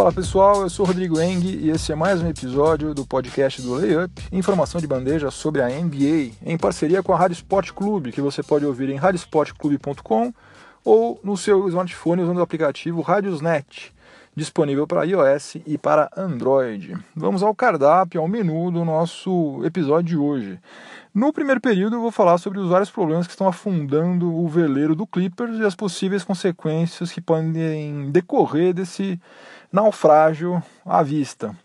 Fala pessoal, eu sou Rodrigo Eng e esse é mais um episódio do podcast do Layup, informação de bandeja sobre a NBA, em parceria com a Rádio Sport Clube, que você pode ouvir em radiosportclube.com ou no seu smartphone usando o aplicativo Radiosnet, disponível para iOS e para Android. Vamos ao cardápio, ao menu do nosso episódio de hoje. No primeiro período, eu vou falar sobre os vários problemas que estão afundando o veleiro do Clippers e as possíveis consequências que podem decorrer desse naufrágio à vista.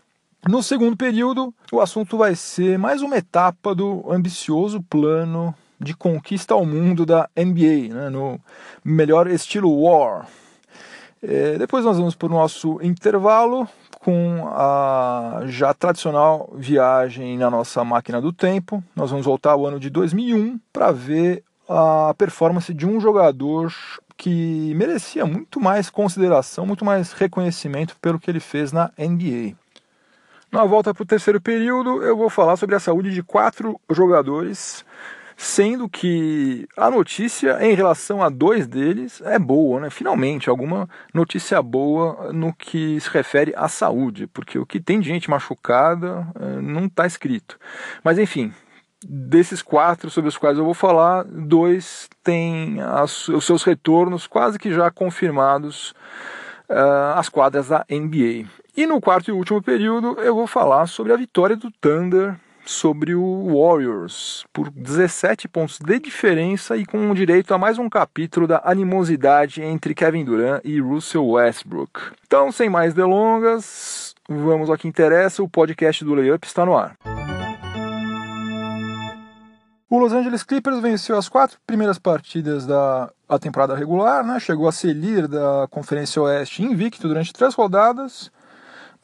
No segundo período, o assunto vai ser mais uma etapa do ambicioso plano de conquista ao mundo da NBA, né, no melhor estilo War. É, depois nós vamos para o nosso intervalo com a já tradicional viagem na nossa máquina do tempo. Nós vamos voltar ao ano de 2001 para ver a performance de um jogador que merecia muito mais consideração, muito mais reconhecimento pelo que ele fez na NBA. Na volta para o terceiro período, eu vou falar sobre a saúde de quatro jogadores sendo que a notícia em relação a dois deles é boa, né? Finalmente, alguma notícia boa no que se refere à saúde, porque o que tem de gente machucada eh, não está escrito. Mas enfim, desses quatro sobre os quais eu vou falar, dois têm as, os seus retornos quase que já confirmados uh, às quadras da NBA. E no quarto e último período eu vou falar sobre a vitória do Thunder sobre o Warriors por 17 pontos de diferença e com direito a mais um capítulo da animosidade entre Kevin Durant e Russell Westbrook. Então, sem mais delongas, vamos ao que interessa, o podcast do Layup está no ar. O Los Angeles Clippers venceu as quatro primeiras partidas da temporada regular, né? chegou a ser líder da Conferência Oeste invicto durante três rodadas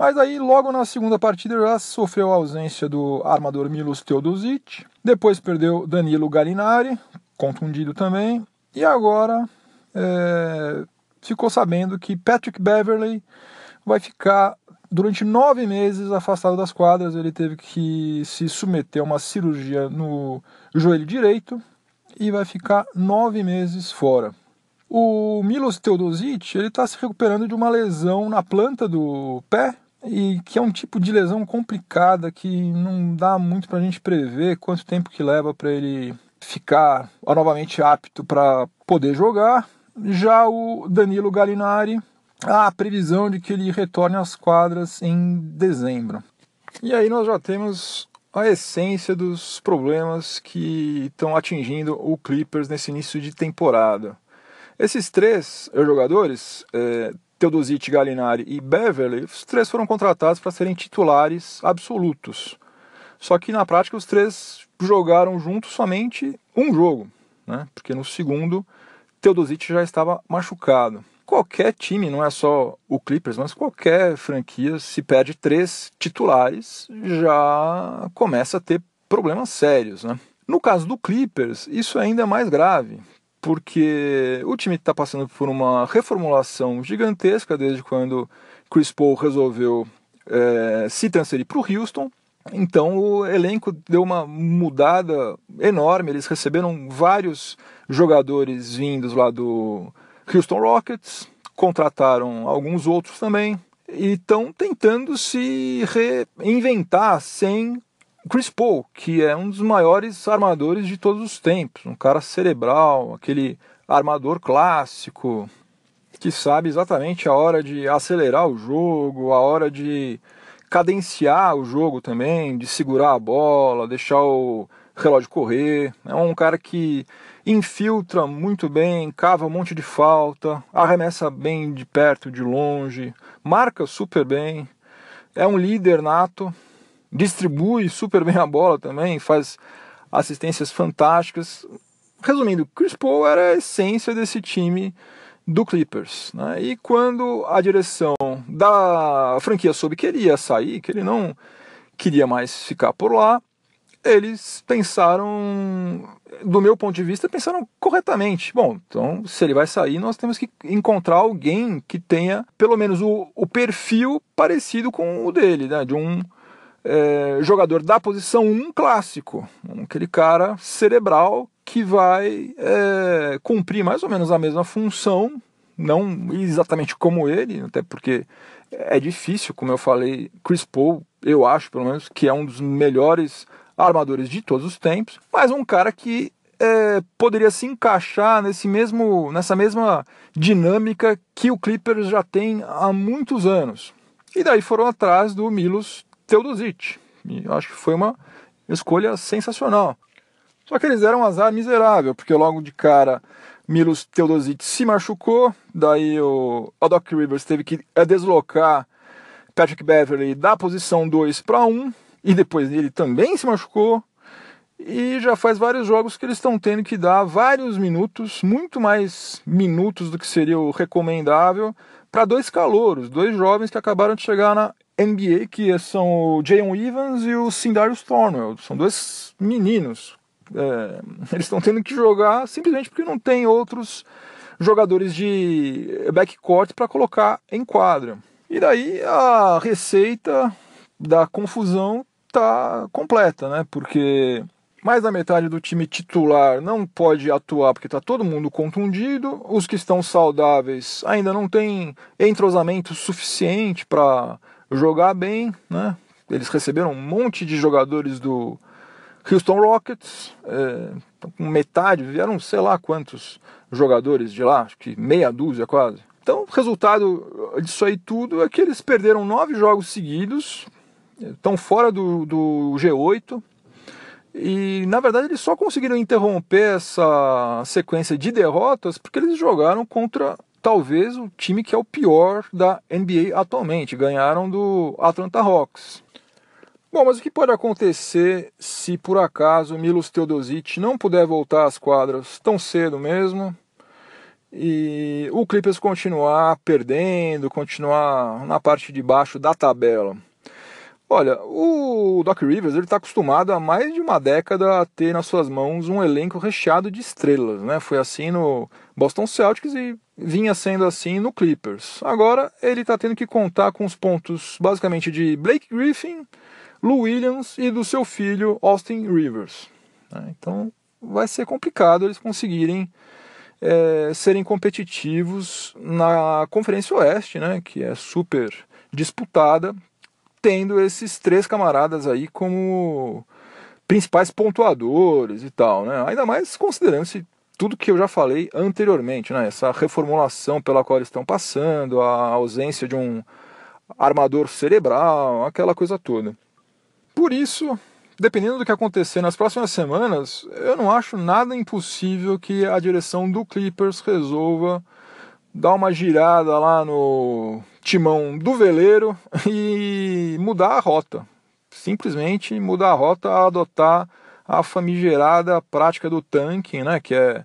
mas aí, logo na segunda partida, já sofreu a ausência do armador Milos Teodosic. Depois perdeu Danilo Gallinari, contundido também. E agora é, ficou sabendo que Patrick Beverley vai ficar durante nove meses afastado das quadras. Ele teve que se submeter a uma cirurgia no joelho direito e vai ficar nove meses fora. O Milos Teodosic ele está se recuperando de uma lesão na planta do pé e que é um tipo de lesão complicada que não dá muito para a gente prever quanto tempo que leva para ele ficar novamente apto para poder jogar. Já o Danilo Gallinari, há a previsão de que ele retorne às quadras em dezembro. E aí nós já temos a essência dos problemas que estão atingindo o Clippers nesse início de temporada. Esses três jogadores é, Teodosic, Gallinari e Beverly, os três foram contratados para serem titulares absolutos. Só que na prática os três jogaram juntos somente um jogo, né? porque no segundo Teodosic já estava machucado. Qualquer time, não é só o Clippers, mas qualquer franquia, se perde três titulares, já começa a ter problemas sérios. Né? No caso do Clippers, isso é ainda mais grave, porque o time está passando por uma reformulação gigantesca desde quando Chris Paul resolveu é, se transferir para o Houston. Então o elenco deu uma mudada enorme. Eles receberam vários jogadores vindos lá do Houston Rockets, contrataram alguns outros também e estão tentando se reinventar sem Chris Paul, que é um dos maiores armadores de todos os tempos, um cara cerebral, aquele armador clássico que sabe exatamente a hora de acelerar o jogo, a hora de cadenciar o jogo também, de segurar a bola, deixar o relógio correr. É um cara que infiltra muito bem, cava um monte de falta, arremessa bem de perto, de longe, marca super bem. É um líder nato distribui super bem a bola também, faz assistências fantásticas. Resumindo, Chris Paul era a essência desse time do Clippers. Né? E quando a direção da franquia soube que ele ia sair, que ele não queria mais ficar por lá, eles pensaram, do meu ponto de vista, pensaram corretamente. Bom, então se ele vai sair, nós temos que encontrar alguém que tenha pelo menos o, o perfil parecido com o dele, né? de um é, jogador da posição 1 clássico, aquele cara cerebral que vai é, cumprir mais ou menos a mesma função não exatamente como ele, até porque é difícil, como eu falei, Chris Paul, eu acho pelo menos que é um dos melhores armadores de todos os tempos, mas um cara que é, poderia se encaixar nesse mesmo, nessa mesma dinâmica que o Clippers já tem há muitos anos. E daí foram atrás do Milos Teodosic. E acho que foi uma escolha sensacional. Só que eles deram um azar miserável, porque logo de cara Milos Teodosic se machucou, daí o, o Doc Rivers teve que é, deslocar Patrick Beverly da posição 2 para 1, e depois ele também se machucou. E já faz vários jogos que eles estão tendo que dar vários minutos, muito mais minutos do que seria o recomendável, para dois calouros, dois jovens que acabaram de chegar na NBA, que são o Jayon Evans e o Sindarius Thornwell. São dois meninos. É, eles estão tendo que jogar simplesmente porque não tem outros jogadores de backcourt para colocar em quadra. E daí a receita da confusão tá completa, né? Porque mais da metade do time titular não pode atuar porque está todo mundo contundido. Os que estão saudáveis ainda não têm entrosamento suficiente para jogar bem, né? Eles receberam um monte de jogadores do Houston Rockets, é, metade, vieram sei lá quantos jogadores de lá, acho que meia dúzia quase. Então, o resultado disso aí tudo é que eles perderam nove jogos seguidos, estão fora do, do G8, e na verdade eles só conseguiram interromper essa sequência de derrotas porque eles jogaram contra talvez o time que é o pior da NBA atualmente. Ganharam do Atlanta Hawks. Bom, mas o que pode acontecer se por acaso Milos Teodosic não puder voltar às quadras tão cedo mesmo e o Clippers continuar perdendo, continuar na parte de baixo da tabela? Olha, o Doc Rivers ele está acostumado há mais de uma década a ter nas suas mãos um elenco recheado de estrelas, né? Foi assim no Boston Celtics e vinha sendo assim no Clippers. Agora ele está tendo que contar com os pontos basicamente de Blake Griffin, Lou Williams e do seu filho Austin Rivers. Né? Então vai ser complicado eles conseguirem é, serem competitivos na Conferência Oeste, né? Que é super disputada tendo esses três camaradas aí como principais pontuadores e tal, né? Ainda mais considerando-se tudo que eu já falei anteriormente, né? Essa reformulação pela qual eles estão passando, a ausência de um armador cerebral, aquela coisa toda. Por isso, dependendo do que acontecer nas próximas semanas, eu não acho nada impossível que a direção do Clippers resolva dar uma girada lá no timão do veleiro e mudar a rota. Simplesmente mudar a rota, adotar a famigerada prática do tanking, né, que é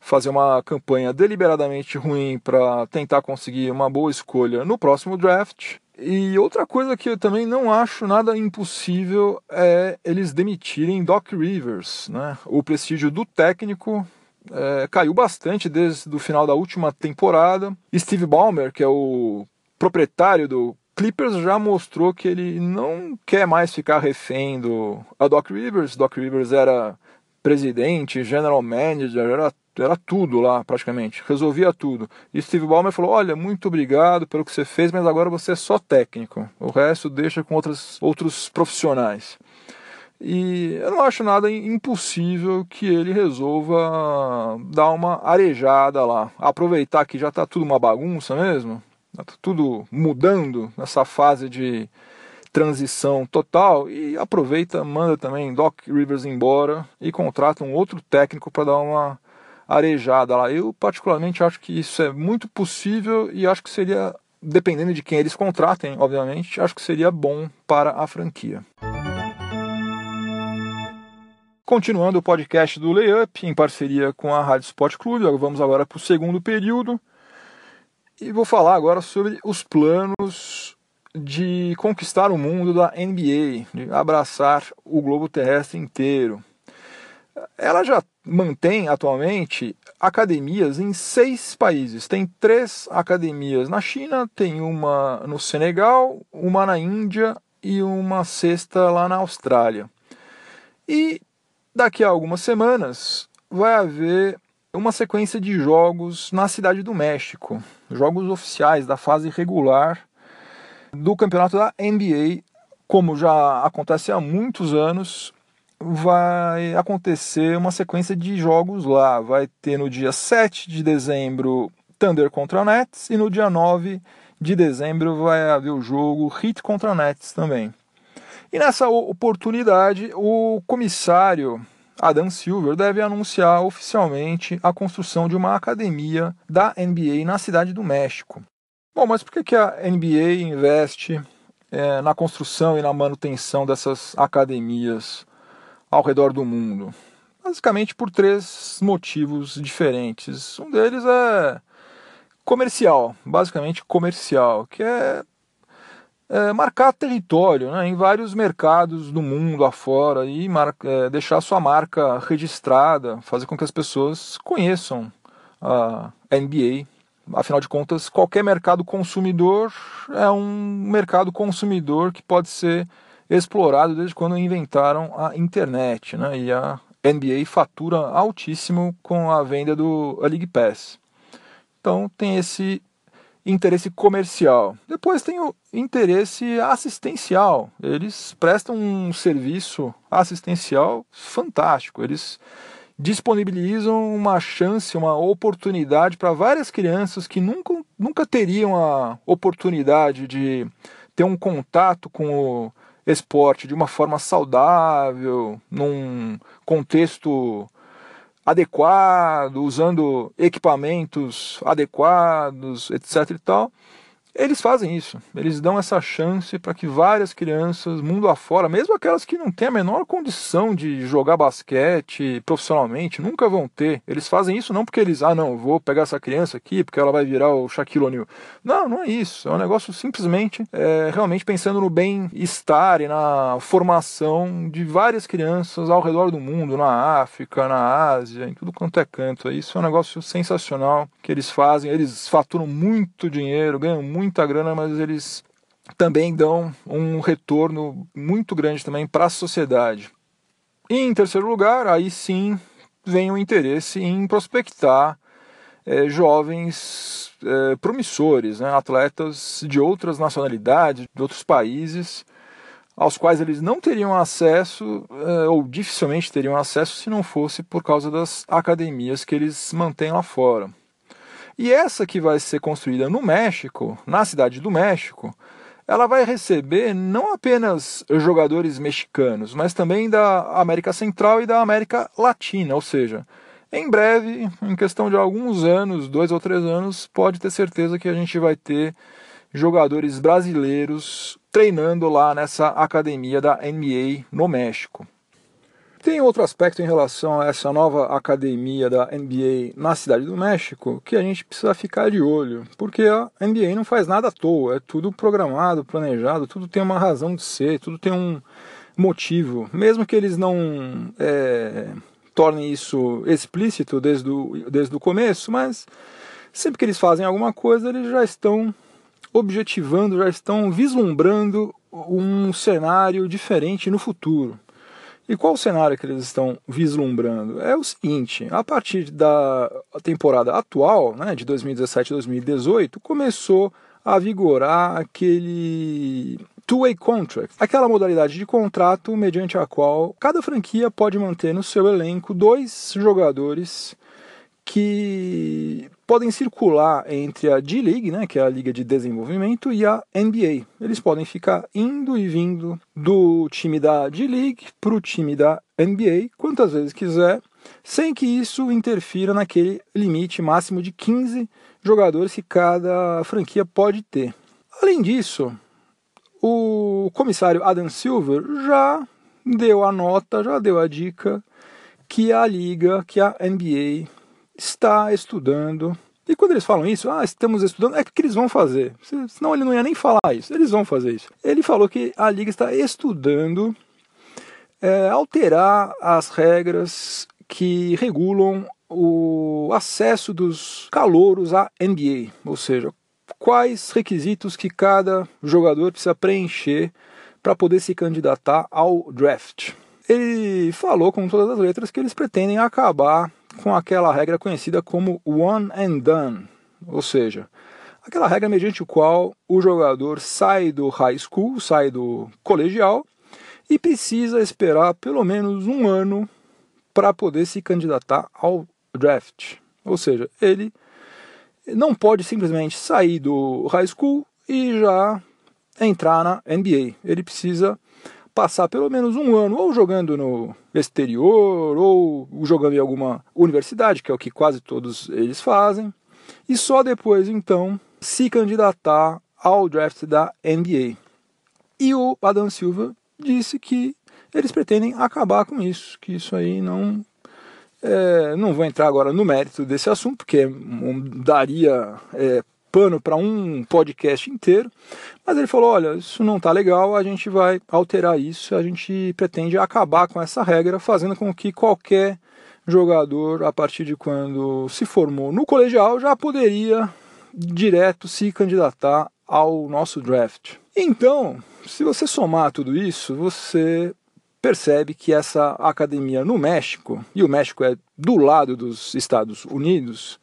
fazer uma campanha deliberadamente ruim para tentar conseguir uma boa escolha no próximo draft. E outra coisa que eu também não acho nada impossível é eles demitirem Doc Rivers. Né? O prestígio do técnico é, caiu bastante desde o final da última temporada. Steve Ballmer, que é o proprietário do Clippers, já mostrou que ele não quer mais ficar refém do a Doc Rivers. Doc Rivers era presidente, general manager, era, era tudo lá praticamente, resolvia tudo. E Steve Ballmer falou: Olha, muito obrigado pelo que você fez, mas agora você é só técnico, o resto deixa com outras, outros profissionais. E eu não acho nada impossível que ele resolva dar uma arejada lá. Aproveitar que já está tudo uma bagunça mesmo, está tudo mudando nessa fase de transição total e aproveita, manda também Doc Rivers embora e contrata um outro técnico para dar uma arejada lá. Eu particularmente acho que isso é muito possível e acho que seria, dependendo de quem eles contratem, obviamente, acho que seria bom para a franquia. Continuando o podcast do Layup, em parceria com a Rádio Sport Clube, vamos agora para o segundo período. E vou falar agora sobre os planos de conquistar o mundo da NBA, de abraçar o globo terrestre inteiro. Ela já mantém atualmente academias em seis países. Tem três academias na China, tem uma no Senegal, uma na Índia e uma sexta lá na Austrália. E daqui a algumas semanas vai haver uma sequência de jogos na Cidade do México, jogos oficiais da fase regular do campeonato da NBA, como já acontece há muitos anos, vai acontecer uma sequência de jogos lá. Vai ter no dia 7 de dezembro Thunder contra Nets e no dia 9 de dezembro vai haver o jogo Heat contra Nets também. E nessa oportunidade, o comissário Adam Silver deve anunciar oficialmente a construção de uma academia da NBA na cidade do México. Bom, mas por que, a NBA investe é, na construção e na manutenção dessas academias ao redor do mundo? Basicamente por três motivos diferentes. Um deles é comercial, basicamente comercial, que é é, marcar território né, em vários mercados do mundo afora e é, deixar sua marca registrada, fazer com que as pessoas conheçam a NBA. Afinal de contas, qualquer mercado consumidor é um mercado consumidor que pode ser explorado desde quando inventaram a internet. Né, e a NBA fatura altíssimo com a venda do a League Pass. Então tem esse interesse comercial. Depois tem o interesse assistencial. Eles prestam um serviço assistencial fantástico. Eles disponibilizam uma chance, uma oportunidade para várias crianças que nunca, nunca teriam a oportunidade de ter um contato com o esporte de uma forma saudável, num contexto adequado, usando equipamentos adequados, etc e tal. Eles fazem isso, eles dão essa chance para que várias crianças, mundo afora, mesmo aquelas que não têm a menor condição de jogar basquete profissionalmente, nunca vão ter. Eles fazem isso não porque eles, ah, não, vou pegar essa criança aqui porque ela vai virar o Shaquille O'Neal. Não, não é isso. É um negócio simplesmente é, realmente pensando no bem-estar e na formação de várias crianças ao redor do mundo, na África, na Ásia, em tudo quanto é canto. Isso é um negócio sensacional que eles fazem. Eles faturam muito dinheiro, ganham muito muita grana, mas eles também dão um retorno muito grande também para a sociedade. E em terceiro lugar, aí sim vem o interesse em prospectar é, jovens é, promissores, né, atletas de outras nacionalidades, de outros países, aos quais eles não teriam acesso, é, ou dificilmente teriam acesso, se não fosse por causa das academias que eles mantêm lá fora. E essa que vai ser construída no México, na cidade do México, ela vai receber não apenas jogadores mexicanos, mas também da América Central e da América Latina, ou seja, em breve, em questão de alguns anos, dois ou três anos, pode ter certeza que a gente vai ter jogadores brasileiros treinando lá nessa academia da NBA no México. Tem outro aspecto em relação a essa nova academia da NBA na Cidade do México que a gente precisa ficar de olho, porque a NBA não faz nada à toa, é tudo programado, planejado, tudo tem uma razão de ser, tudo tem um motivo. Mesmo que eles não é, tornem isso explícito desde o, desde o começo, mas sempre que eles fazem alguma coisa, eles já estão objetivando, já estão vislumbrando um cenário diferente no futuro. E qual o cenário que eles estão vislumbrando? É o seguinte: a partir da temporada atual, né, de 2017 2018, começou a vigorar aquele two-way contract, aquela modalidade de contrato mediante a qual cada franquia pode manter no seu elenco dois jogadores que podem circular entre a D-League, né, que é a liga de desenvolvimento, e a NBA. Eles podem ficar indo e vindo do time da D-League para o time da NBA quantas vezes quiser, sem que isso interfira naquele limite máximo de 15 jogadores que cada franquia pode ter. Além disso, o comissário Adam Silver já deu a nota, já deu a dica que a liga, que a NBA está estudando. E quando eles falam isso, ah, estamos estudando, é que eles vão fazer. Senão ele não ia nem falar isso. Eles vão fazer isso. Ele falou que a liga está estudando é, alterar as regras que regulam o acesso dos calouros à NBA, ou seja, quais requisitos que cada jogador precisa preencher para poder se candidatar ao draft. Ele falou com todas as letras que eles pretendem acabar com aquela regra conhecida como one and done, ou seja, aquela regra mediante o qual o jogador sai do high school, sai do colegial e precisa esperar pelo menos um ano para poder se candidatar ao draft. Ou seja, ele não pode simplesmente sair do high school e já entrar na NBA. Ele precisa passar pelo menos um ano ou jogando no exterior ou jogando em alguma universidade, que é o que quase todos eles fazem, e só depois então se candidatar ao draft da NBA. E o Adam Silva disse que eles pretendem acabar com isso, que isso aí não é, não vou entrar agora no mérito desse assunto, porque daria é, pano para um podcast inteiro, mas ele falou: olha, isso não está legal, a gente vai alterar isso, a gente pretende acabar com essa regra, fazendo com que qualquer jogador, a partir de quando se formou no colegial, já poderia direto se candidatar ao nosso draft. Então, se você somar tudo isso, você percebe que essa academia no México, e o México é do lado dos Estados Unidos,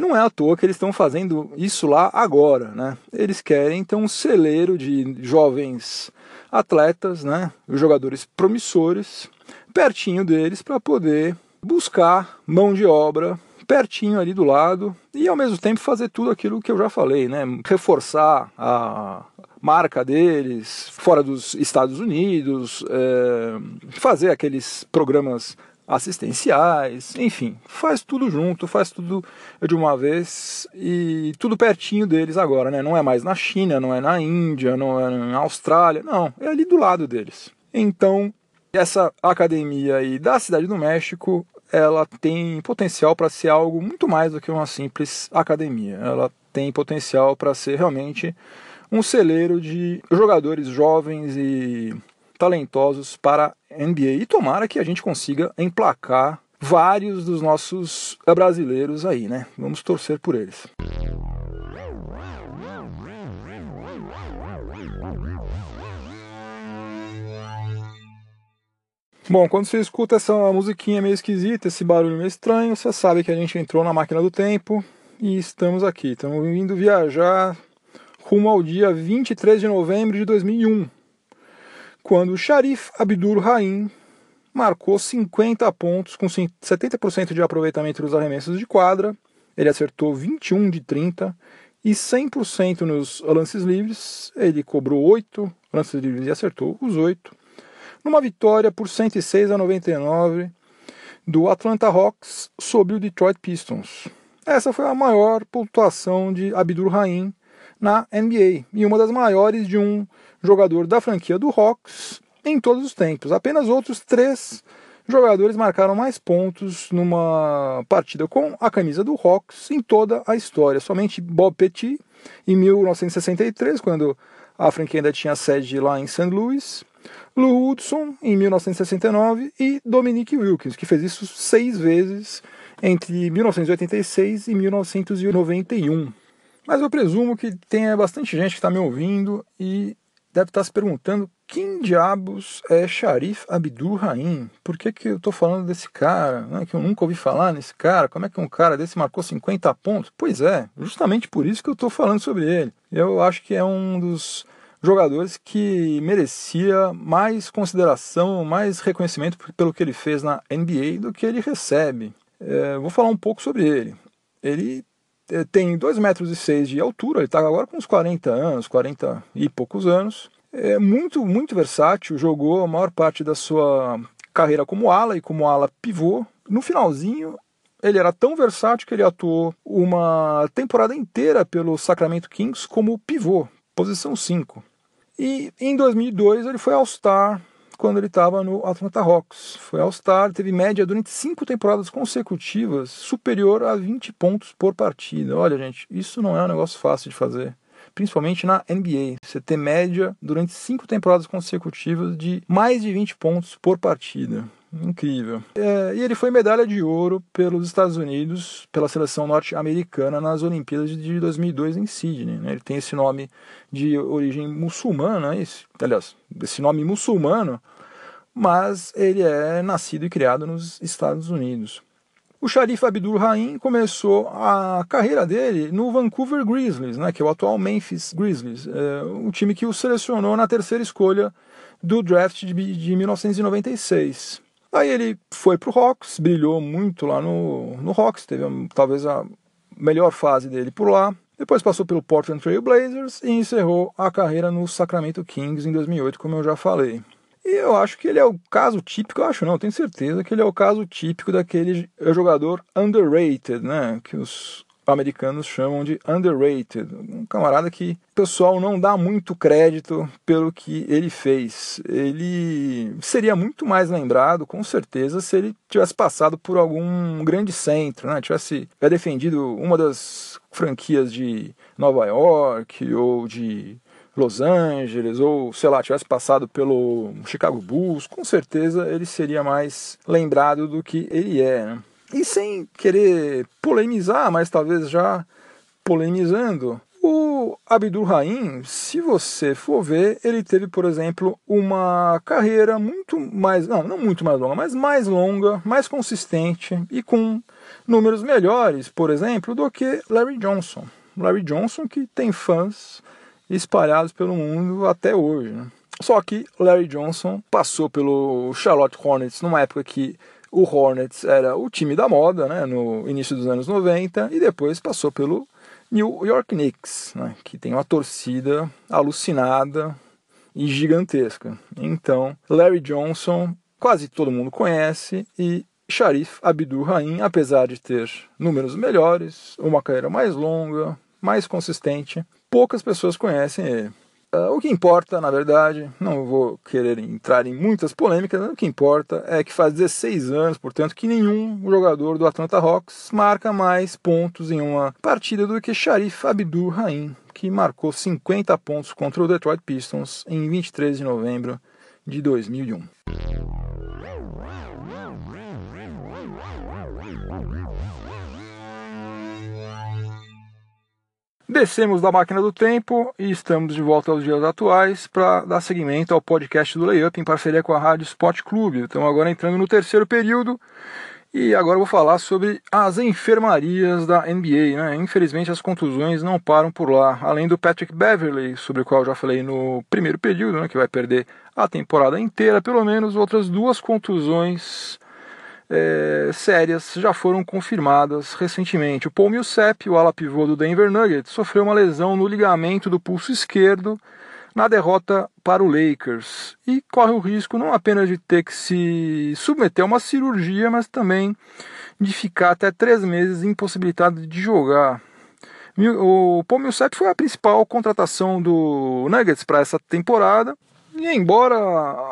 não é à toa que eles estão fazendo isso lá agora, né? Eles querem então um celeiro de jovens atletas, né? Jogadores promissores, pertinho deles para poder buscar mão de obra pertinho ali do lado e ao mesmo tempo fazer tudo aquilo que eu já falei, né? Reforçar a marca deles fora dos Estados Unidos, é, fazer aqueles programas assistenciais, enfim, faz tudo junto, faz tudo de uma vez e tudo pertinho deles agora, né? Não é mais na China, não é na Índia, não é na Austrália, não, é ali do lado deles. Então, essa academia aí da Cidade do México ela tem potencial para ser algo muito mais do que uma simples academia. Ela tem potencial para ser realmente um celeiro de jogadores jovens e talentosos para a NBA. E tomara que a gente consiga emplacar vários dos nossos brasileiros aí, né? Vamos torcer por eles. Bom, quando você escuta essa musiquinha meio esquisita, esse barulho meio estranho, você sabe que a gente entrou na máquina do tempo e estamos aqui. Estamos indo viajar rumo ao dia 23 de novembro de 2001, quando o Sharif Abdul Rahim marcou 50 pontos com 70% de aproveitamento dos arremessos de quadra. Ele acertou 21 de 30 e 100% nos lances livres. Ele cobrou 8 lances livres e acertou os 8 numa vitória por 106 a 99 do Atlanta Hawks sobre o Detroit Pistons. Essa foi a maior pontuação de Abdul Rahim na NBA e uma das maiores de um jogador da franquia do Hawks em todos os tempos. Apenas outros três jogadores marcaram mais pontos numa partida com a camisa do Hawks em toda a história. Somente Bob Petit em 1963, quando a franquia ainda tinha sede lá em St. Louis, Lou Hudson, em 1969, e Dominique Wilkins, que fez isso seis vezes entre 1986 e 1991. Mas eu presumo que tenha bastante gente que está me ouvindo e deve estar se perguntando quem diabos é Sharif Abdul Rahim? Por que, que eu estou falando desse cara? Né? Que eu nunca ouvi falar nesse cara. Como é que um cara desse marcou 50 pontos? Pois é, justamente por isso que eu estou falando sobre ele. Eu acho que é um dos jogadores que merecia mais consideração, mais reconhecimento pelo que ele fez na NBA do que ele recebe. É, vou falar um pouco sobre ele. Ele tem 2,6 metros e seis de altura, ele está agora com uns 40 anos, 40 e poucos anos. É muito, muito versátil, jogou a maior parte da sua carreira como ala e como ala pivô. No finalzinho, ele era tão versátil que ele atuou uma temporada inteira pelo Sacramento Kings como pivô, posição 5. E em 2002 ele foi All-Star quando ele estava no Atlanta Hawks. Foi All-Star, teve média durante cinco temporadas consecutivas superior a 20 pontos por partida. Olha, gente, isso não é um negócio fácil de fazer. Principalmente na NBA. Você ter média durante cinco temporadas consecutivas de mais de 20 pontos por partida. Incrível. É, e ele foi medalha de ouro pelos Estados Unidos, pela seleção norte-americana nas Olimpíadas de 2002 em Sydney. Né? Ele tem esse nome de origem muçulmana, esse, aliás, esse nome muçulmano, mas ele é nascido e criado nos Estados Unidos. O Sharif Abdul Rahim começou a carreira dele no Vancouver Grizzlies, né, que é o atual Memphis Grizzlies, é, um time que o selecionou na terceira escolha do draft de, de 1996. Aí ele foi para o Hawks, brilhou muito lá no, no Hawks, teve talvez a melhor fase dele por lá. Depois passou pelo Portland Trail Blazers e encerrou a carreira no Sacramento Kings em 2008, como eu já falei. E eu acho que ele é o caso típico, eu acho não, tenho certeza que ele é o caso típico daquele jogador underrated, né? Que os americanos chamam de underrated. Um camarada que o pessoal não dá muito crédito pelo que ele fez. Ele seria muito mais lembrado, com certeza, se ele tivesse passado por algum grande centro, né? Tivesse defendido uma das franquias de Nova York ou de Los Angeles, ou sei lá, tivesse passado pelo Chicago Bulls, com certeza ele seria mais lembrado do que ele é. Né? E sem querer polemizar, mas talvez já polemizando, o Abdul Rahim, se você for ver, ele teve, por exemplo, uma carreira muito mais, não, não muito mais longa, mas mais longa, mais consistente e com números melhores, por exemplo, do que Larry Johnson. Larry Johnson que tem fãs espalhados pelo mundo até hoje. Né? Só que Larry Johnson passou pelo Charlotte Hornets numa época que o Hornets era o time da moda, né, no início dos anos 90, e depois passou pelo New York Knicks, né, que tem uma torcida alucinada e gigantesca. Então, Larry Johnson, quase todo mundo conhece, e Sharif Abdul Rahim, apesar de ter números melhores, uma carreira mais longa, mais consistente, poucas pessoas conhecem ele. Uh, o que importa, na verdade, não vou querer entrar em muitas polêmicas, o que importa é que faz 16 anos, portanto, que nenhum jogador do Atlanta Hawks marca mais pontos em uma partida do que Sharif Abdul Rahim, que marcou 50 pontos contra o Detroit Pistons em 23 de novembro de 2001. Descemos da máquina do tempo e estamos de volta aos dias atuais para dar seguimento ao podcast do Layup em parceria com a Rádio Sport Clube. Estamos agora entrando no terceiro período e agora vou falar sobre as enfermarias da NBA. Né? Infelizmente as contusões não param por lá. Além do Patrick Beverly, sobre o qual já falei no primeiro período, né? que vai perder a temporada inteira, pelo menos outras duas contusões é, sérias já foram confirmadas recentemente. O Paul Millsap, o ala pivô do Denver Nuggets, sofreu uma lesão no ligamento do pulso esquerdo na derrota para o Lakers e corre o risco não apenas de ter que se submeter a uma cirurgia, mas também de ficar até três meses impossibilitado de jogar. O Paul Millsap foi a principal contratação do Nuggets para essa temporada e embora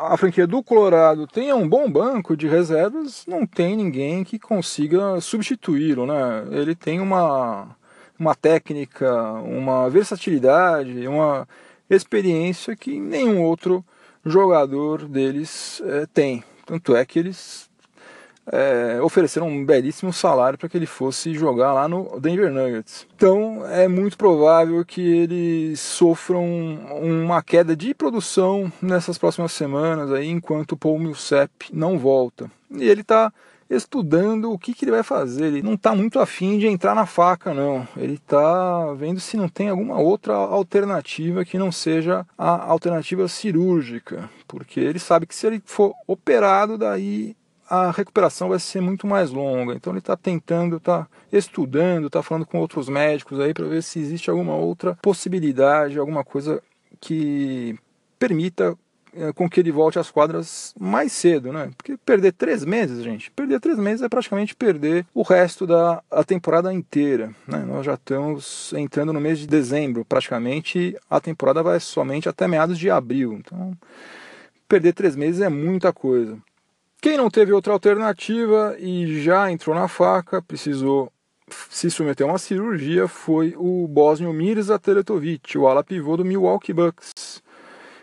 a franquia do Colorado tenha um bom banco de reservas, não tem ninguém que consiga substituí-lo, né? Ele tem uma, uma técnica, uma versatilidade, uma experiência que nenhum outro jogador deles é, tem. Tanto é que eles é, ofereceram um belíssimo salário para que ele fosse jogar lá no Denver Nuggets. Então é muito provável que eles sofram uma queda de produção nessas próximas semanas, aí, enquanto o Paul Millsap não volta. E ele está estudando o que, que, ele vai fazer. Ele não está muito afim de entrar na faca, não. Ele está vendo se não tem alguma outra alternativa que não seja a alternativa cirúrgica, porque ele sabe que se ele for operado, daí a recuperação vai ser muito mais longa. Então ele está tentando, está estudando, está falando com outros médicos aí para ver se existe alguma outra possibilidade, alguma coisa que permita é, com que ele volte às quadras mais cedo, né? Porque perder três meses, gente, perder três meses é praticamente perder o resto da a temporada inteira, né? Nós já estamos entrando no mês de dezembro, praticamente a temporada vai somente até meados de abril. Então, perder três meses é muita coisa. Quem não teve outra alternativa e já entrou na faca, precisou se submeter a uma cirurgia, foi o bósnio Mirza Teletovic, o ala pivô do Milwaukee Bucks.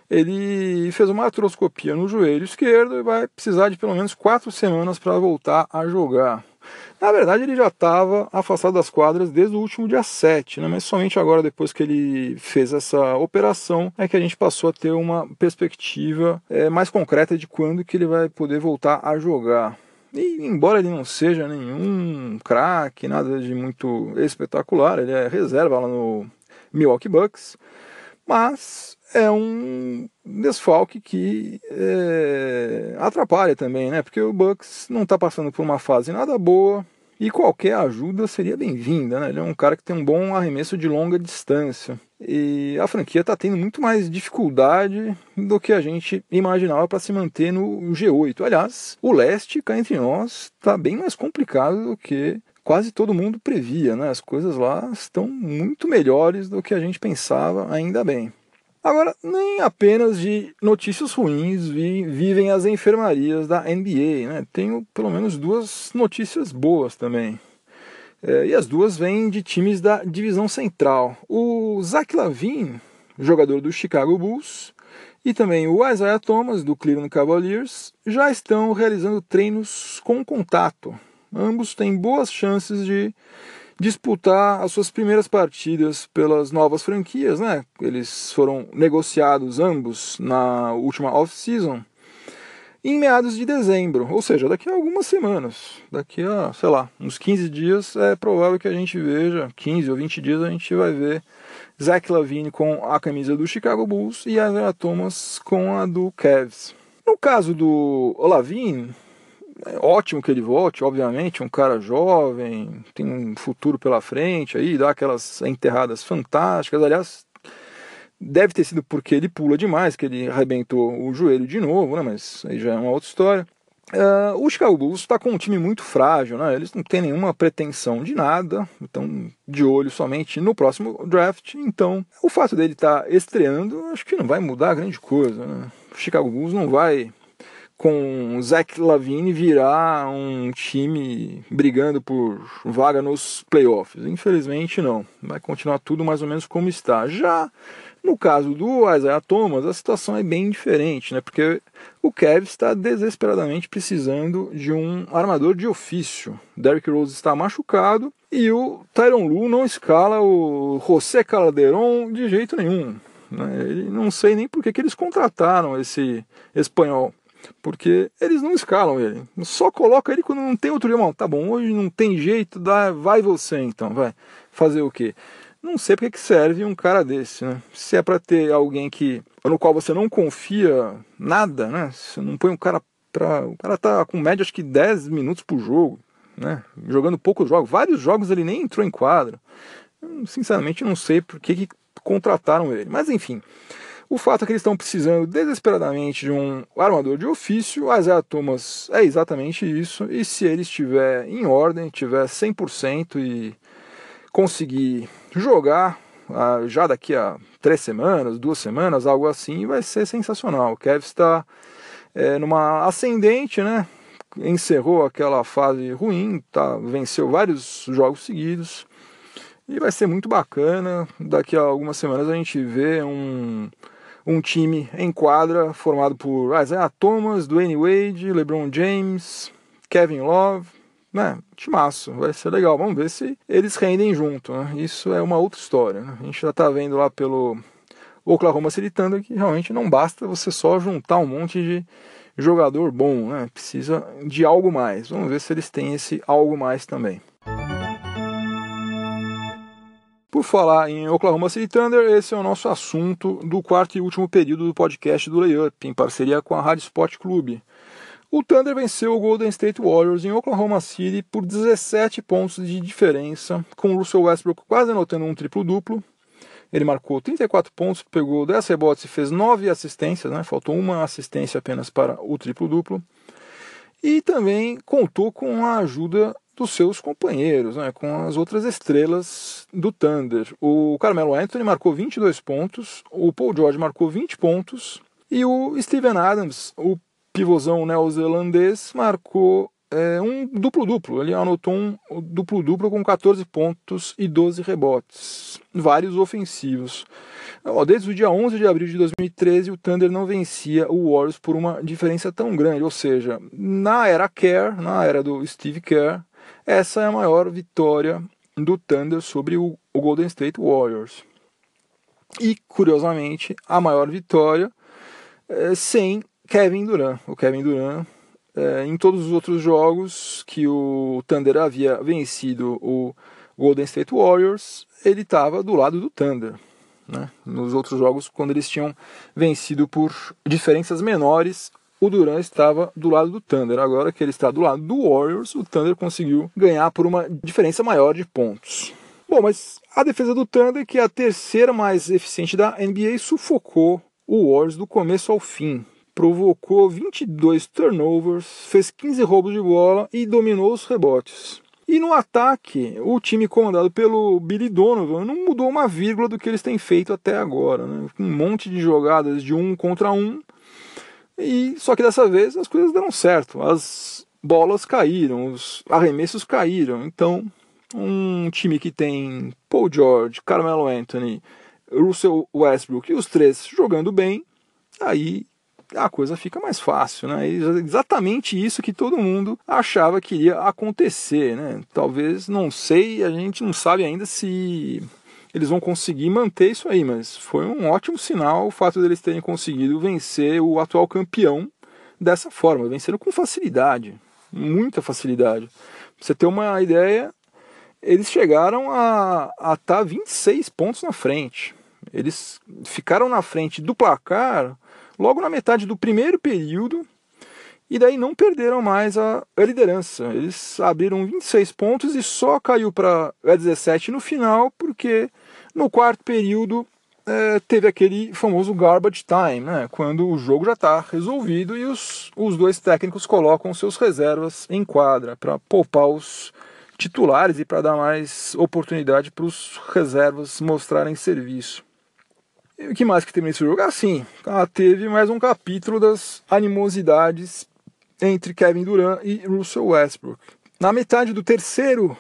Ele fez uma artroscopia no joelho esquerdo e vai precisar de pelo menos quatro semanas para voltar a jogar. Na verdade, ele já estava afastado das quadras desde o último dia 7, né? mas somente agora, depois que ele fez essa operação, é que a gente passou a ter uma perspectiva é, mais concreta de quando que ele vai poder voltar a jogar. E embora ele não seja nenhum craque, nada de muito espetacular, ele é reserva lá no Milwaukee Bucks, mas é um desfalque que é, atrapalha também, né? Porque o Bucks não está passando por uma fase nada boa e qualquer ajuda seria bem-vinda, né? Ele é um cara que tem um bom arremesso de longa distância. E a franquia está tendo muito mais dificuldade do que a gente imaginava para se manter no G8. Aliás, o leste, cá entre nós, está bem mais complicado do que quase todo mundo previa, né? As coisas lá estão muito melhores do que a gente pensava, ainda bem. Agora, nem apenas de notícias ruins vivem as enfermarias da NBA, né? Tenho pelo menos duas notícias boas também. É, e as duas vêm de times da divisão central. O Zach Lavine, jogador do Chicago Bulls, e também o Isaiah Thomas, do Cleveland Cavaliers, já estão realizando treinos com contato Ambos têm boas chances de disputar as suas primeiras partidas pelas novas franquias, né? Eles foram negociados ambos na última off-season em meados de dezembro, ou seja, daqui a algumas semanas, daqui a, sei lá, uns 15 dias é provável que a gente veja, 15 ou 20 dias a gente vai ver Zach Lavine com a camisa do Chicago Bulls e Isaiah Thomas com a do Cavs. No caso do Lavine, é ótimo que ele volte, obviamente, um cara jovem, tem um futuro pela frente aí, dá aquelas enterradas fantásticas. Aliás, deve ter sido porque ele pula demais, que ele arrebentou o joelho de novo, né? Mas aí já é uma outra história. Uh, o Chicago Bulls está com um time muito frágil, né? Eles não têm nenhuma pretensão de nada, estão de olho somente no próximo draft. Então, o fato dele estar tá estreando, acho que não vai mudar grande coisa. Né? O Chicago Bulls não vai com Zach Lavine virar um time brigando por vaga nos playoffs. Infelizmente não. Vai continuar tudo mais ou menos como está. Já no caso do Isaiah Thomas, a situação é bem diferente, né? Porque o Cavs está desesperadamente precisando de um armador de ofício. Derrick Rose está machucado e o Tyron Lu não escala o José Calderon de jeito nenhum. Né? Não sei nem por que, que eles contrataram esse espanhol. Porque eles não escalam ele. Só coloca ele quando não tem outro irmão. Tá bom, hoje não tem jeito, dá, vai você então, vai. Fazer o quê? Não sei porque que serve um cara desse, né? Se é para ter alguém que no qual você não confia nada, né? Você não põe um cara pra. O cara tá com média acho que 10 minutos por jogo, né? Jogando poucos jogos. Vários jogos ele nem entrou em quadro. Sinceramente não sei por que, que contrataram ele. Mas enfim. O fato é que eles estão precisando desesperadamente de um armador de ofício. O Isaiah Thomas é exatamente isso. E se ele estiver em ordem, tiver 100% e conseguir jogar ah, já daqui a três semanas, duas semanas, algo assim, vai ser sensacional. O Kev está é, numa ascendente, né? Encerrou aquela fase ruim, tá, venceu vários jogos seguidos. E vai ser muito bacana. Daqui a algumas semanas a gente vê um um time em quadra formado por Isaiah Thomas, Dwayne Wade, LeBron James, Kevin Love, né? Timaço, vai ser legal. Vamos ver se eles rendem junto, né? Isso é uma outra história. Né? A gente já está vendo lá pelo Oklahoma City Thunder que realmente não basta você só juntar um monte de jogador bom, né? Precisa de algo mais. Vamos ver se eles têm esse algo mais também. Por falar em Oklahoma City Thunder, esse é o nosso assunto do quarto e último período do podcast do Layup, em parceria com a Rádio Sport Clube. O Thunder venceu o Golden State Warriors em Oklahoma City por 17 pontos de diferença, com o Russell Westbrook quase anotando um triplo-duplo. Ele marcou 34 pontos, pegou 10 rebotes e fez 9 assistências, né? faltou uma assistência apenas para o triplo-duplo. E também contou com a ajuda dos seus companheiros, né, com as outras estrelas do Thunder. O Carmelo Anthony marcou 22 pontos, o Paul George marcou 20 pontos e o Steven Adams, o pivôzão neozelandês, marcou é, um duplo-duplo. Ele anotou um duplo-duplo com 14 pontos e 12 rebotes, vários ofensivos. Desde o dia 11 de abril de 2013, o Thunder não vencia o Warriors por uma diferença tão grande. Ou seja, na era Kerr, na era do Steve Kerr, essa é a maior vitória do Thunder sobre o, Golden State Warriors. E, curiosamente, a maior vitória é, sem Kevin Durant. O Kevin Durant é, em todos os outros jogos que o Thunder havia vencido o Golden State Warriors, ele estava do lado do Thunder. Né? Nos outros jogos, quando eles tinham vencido por diferenças menores, o Durant estava do lado do Thunder. Agora que ele está do lado do Warriors, o Thunder conseguiu ganhar por uma diferença maior de pontos. Bom, mas a defesa do Thunder, que é a terceira mais eficiente da NBA, sufocou o Warriors do começo ao fim. Provocou 22 turnovers, fez 15 roubos de bola e dominou os rebotes. E no ataque, o time comandado pelo Billy Donovan não mudou uma vírgula do que eles têm feito até agora. Né? Um monte de jogadas de um contra um. E só que dessa vez as coisas deram certo. As bolas caíram, os arremessos caíram. Então, um time que tem Paul George, Carmelo Anthony, Russell Westbrook e os três jogando bem, aí a coisa fica mais fácil, né? Exatamente isso que todo mundo achava que iria acontecer, né? Talvez, não sei, a gente não sabe ainda se eles vão conseguir manter isso aí, mas foi um ótimo sinal o fato deles terem conseguido vencer o atual campeão dessa forma, venceram com facilidade, muita facilidade. Pra você ter uma ideia, eles chegaram a estar tá 26 pontos na frente. Eles ficaram na frente do placar logo na metade do primeiro período e daí não perderam mais a, a liderança. Eles abriram 26 pontos e só caiu para 17 no final, porque no quarto período é, teve aquele famoso garbage time, né, quando o jogo já está resolvido e os, os dois técnicos colocam seus reservas em quadra para poupar os titulares e para dar mais oportunidade para os reservas mostrarem serviço. E o que mais que teve nesse jogo? Assim, ah, teve mais um capítulo das animosidades entre Kevin Durant e Russell Westbrook. Na metade do terceiro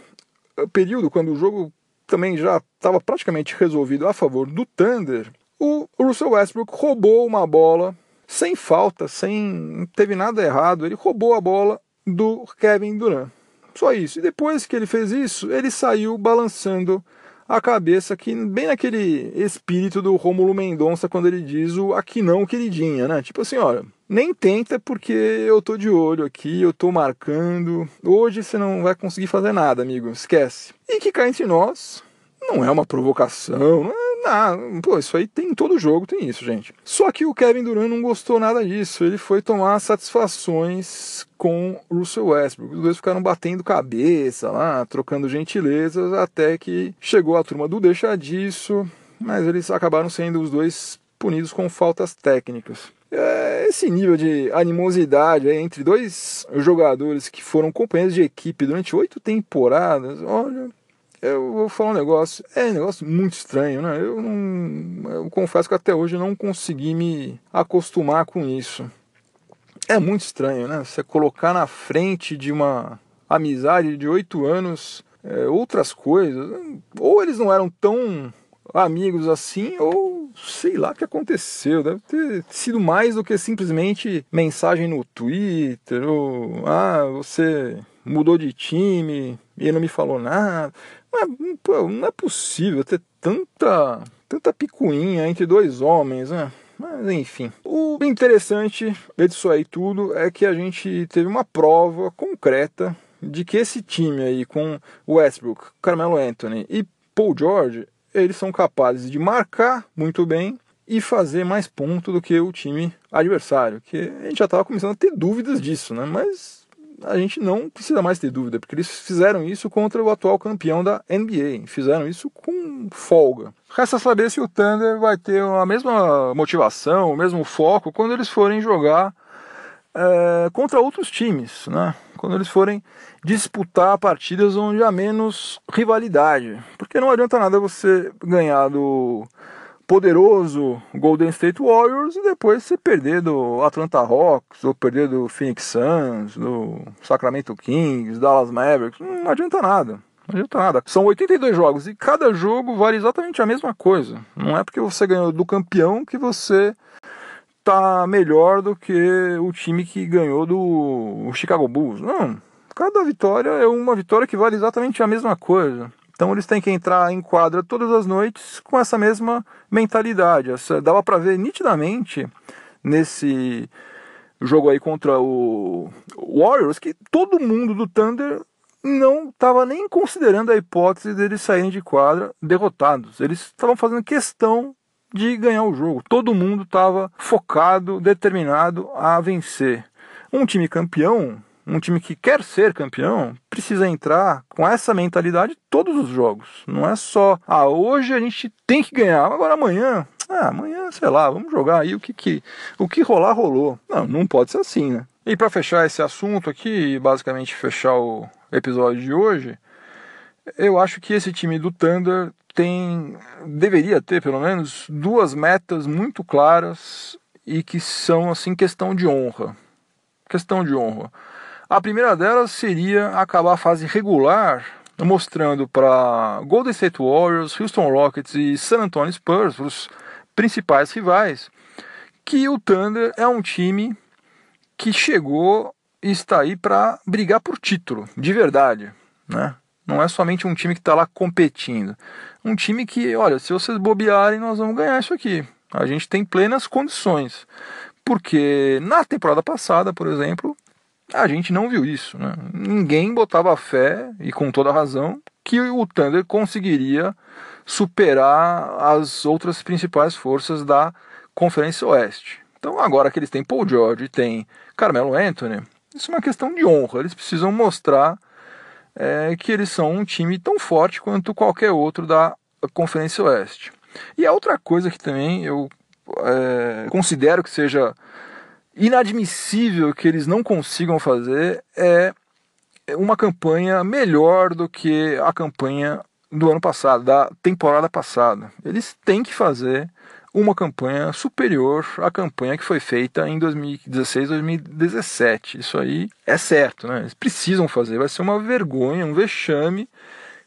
eh, período, quando o jogo também já estava praticamente resolvido a favor do Thunder, o Russell Westbrook roubou uma bola sem falta, sem teve nada errado, ele roubou a bola do Kevin Durant. Só isso. E depois que ele fez isso, ele saiu balançando a cabeça aqui, bem naquele espírito do Rômulo Mendonça quando ele diz o aqui não, queridinha, né? Tipo assim, olha, nem tenta porque eu tô de olho aqui, eu tô marcando. Hoje você não vai conseguir fazer nada, amigo, esquece. E que cá entre nós, não é uma provocação, não é ah, pô, isso aí tem em todo jogo, tem isso, gente. Só que o Kevin Durant não gostou nada disso. Ele foi tomar satisfações com Russell Westbrook. Os dois ficaram batendo cabeça lá, trocando gentilezas, até que chegou a turma do deixa disso, mas eles acabaram sendo os dois punidos com faltas técnicas. É, esse nível de animosidade entre dois jogadores que foram companheiros de equipe durante oito temporadas, olha, eu vou falar um negócio, é um negócio muito estranho, né? Eu não. Eu confesso que até hoje eu não consegui me acostumar com isso. É muito estranho, né? Você colocar na frente de uma amizade de oito anos é, outras coisas. Ou eles não eram tão amigos assim, ou sei lá o que aconteceu. Deve ter sido mais do que simplesmente mensagem no Twitter, ou ah, você mudou de time e não me falou nada. Não é, não é possível ter tanta, tanta picuinha entre dois homens, né? Mas enfim. O interessante disso aí tudo é que a gente teve uma prova concreta de que esse time aí com Westbrook, Carmelo Anthony e Paul George, eles são capazes de marcar muito bem e fazer mais ponto do que o time adversário. Que a gente já estava começando a ter dúvidas disso, né? Mas a gente não precisa mais ter dúvida, porque eles fizeram isso contra o atual campeão da NBA, fizeram isso com folga. Resta saber se o Thunder vai ter a mesma motivação, o mesmo foco quando eles forem jogar é, contra outros times, né? quando eles forem disputar partidas onde há menos rivalidade, porque não adianta nada você ganhar do poderoso Golden State Warriors e depois você perder do Atlanta Hawks, ou perder do Phoenix Suns, do Sacramento Kings, Dallas Mavericks, não adianta nada. Não adianta nada. São 82 jogos e cada jogo vale exatamente a mesma coisa. Não é porque você ganhou do campeão que você tá melhor do que o time que ganhou do Chicago Bulls. Não. Cada vitória é uma vitória que vale exatamente a mesma coisa. Então eles têm que entrar em quadra todas as noites com essa mesma mentalidade. Dava para ver nitidamente nesse jogo aí contra o Warriors, que todo mundo do Thunder não estava nem considerando a hipótese deles saírem de quadra derrotados. Eles estavam fazendo questão de ganhar o jogo. Todo mundo estava focado, determinado a vencer. Um time campeão, um time que quer ser campeão, precisa entrar com essa mentalidade todos os jogos. Não é só, ah, hoje a gente tem que ganhar, agora amanhã, ah, amanhã, sei lá, vamos jogar aí o que, que o que rolar rolou. Não, não pode ser assim, né? E para fechar esse assunto aqui, basicamente fechar o episódio de hoje, eu acho que esse time do Thunder tem deveria ter pelo menos duas metas muito claras e que são assim questão de honra. Questão de honra. A primeira delas seria acabar a fase regular mostrando para Golden State Warriors, Houston Rockets e San Antonio Spurs, os principais rivais, que o Thunder é um time que chegou e está aí para brigar por título, de verdade, né? Não é somente um time que está lá competindo. Um time que, olha, se vocês bobearem, nós vamos ganhar isso aqui. A gente tem plenas condições. Porque na temporada passada, por exemplo, a gente não viu isso. Né? Ninguém botava fé, e com toda razão, que o Thunder conseguiria superar as outras principais forças da Conferência Oeste. Então, agora que eles têm Paul George e têm Carmelo Anthony, isso é uma questão de honra. Eles precisam mostrar é, que eles são um time tão forte quanto qualquer outro da Conferência Oeste. E a outra coisa que também eu é, considero que seja inadmissível que eles não consigam fazer é uma campanha melhor do que a campanha do ano passado, da temporada passada. Eles têm que fazer uma campanha superior à campanha que foi feita em 2016, 2017. Isso aí é certo, né? Eles precisam fazer. Vai ser uma vergonha, um vexame,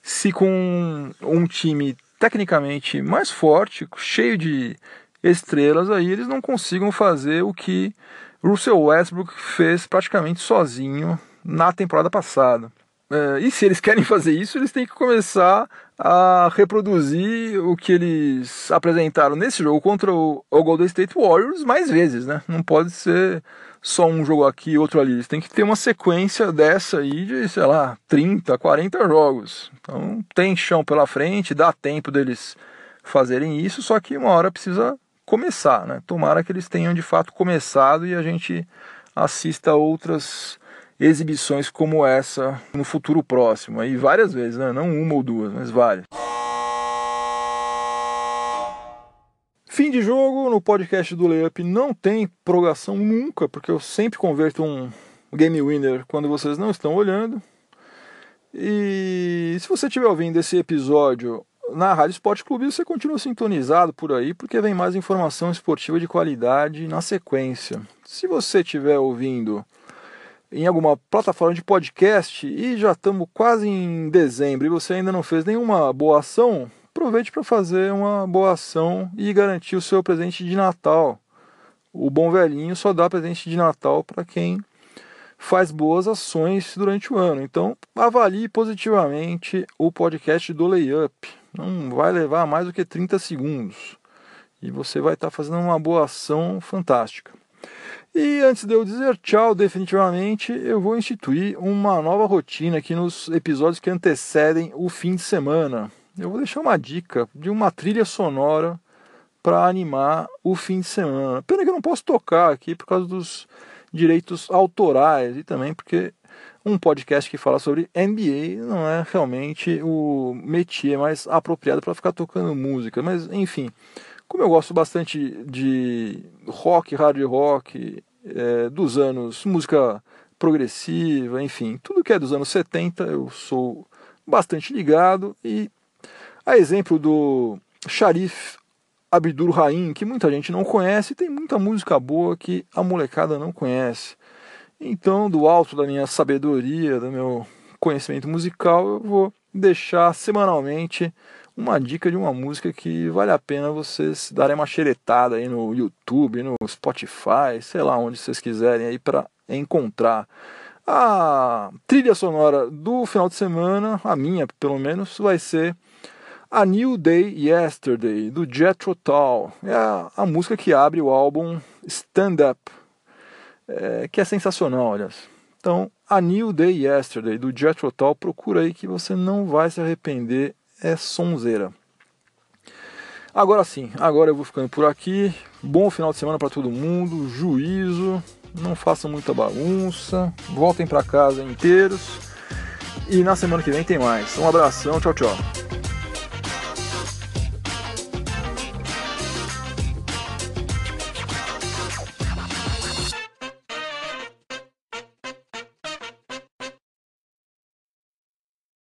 se com um time tecnicamente mais forte, cheio de estrelas, aí eles não consigam fazer o que Russell Westbrook fez praticamente sozinho na temporada passada. É, e se eles querem fazer isso, eles têm que começar a reproduzir o que eles apresentaram nesse jogo contra o, Golden State Warriors mais vezes, né? Não pode ser só um jogo aqui e outro ali. Eles têm que ter uma sequência dessa aí de, sei lá, 30, 40 jogos. Então tem chão pela frente, dá tempo deles fazerem isso, só que uma hora precisa começar, né? Tomara que eles tenham de fato começado e a gente assista outras exibições como essa no futuro próximo. E várias vezes, né? não uma ou duas, mas várias. Fim de jogo no podcast do Layup não tem prorrogação nunca, porque eu sempre converto um game winner quando vocês não estão olhando. E se você estiver ouvindo esse episódio na Rádio Esporte Clube, você continua sintonizado por aí, porque vem mais informação esportiva de qualidade na sequência. Se você estiver ouvindo em alguma plataforma de podcast e já estamos quase em dezembro e você ainda não fez nenhuma boa ação, aproveite para fazer uma boa ação e garantir o seu presente de Natal. O bom velhinho só dá presente de Natal para quem faz boas ações durante o ano. Então, avalie positivamente o podcast do Layup. Não vai levar mais do que 30 segundos. E você vai estar tá fazendo uma boa ação fantástica. E antes de eu dizer tchau definitivamente, eu vou instituir uma nova rotina aqui nos episódios que antecedem o fim de semana. Eu vou deixar uma dica de uma trilha sonora para animar o fim de semana. Pena que eu não posso tocar aqui por causa dos direitos autorais e também porque um podcast que fala sobre NBA não é realmente o métier mais apropriado para ficar tocando música, mas enfim, como eu gosto bastante de rock, hard rock, é, dos anos música progressiva, enfim, tudo que é dos anos 70 eu sou bastante ligado e a exemplo do Sharif Abdul Rahim, que muita gente não conhece, tem muita música boa que a molecada não conhece. Então, do alto da minha sabedoria, do meu conhecimento musical, eu vou deixar semanalmente uma dica de uma música que vale a pena vocês darem uma xeretada aí no YouTube, no Spotify, sei lá onde vocês quiserem aí para encontrar. A trilha sonora do final de semana, a minha pelo menos, vai ser A New Day Yesterday, do Jethro Tull. É a, a música que abre o álbum Stand Up. é, que é sensacional, aliás. Então, A New Day Yesterday, do Jethro Tull, procura aí que você não vai se arrepender, é sonzeira. Agora sim, agora eu vou ficando por aqui. Bom final de semana para todo mundo, juízo, não façam muita bagunça, voltem para casa inteiros. E na semana que vem tem mais. Um abração, tchau, tchau.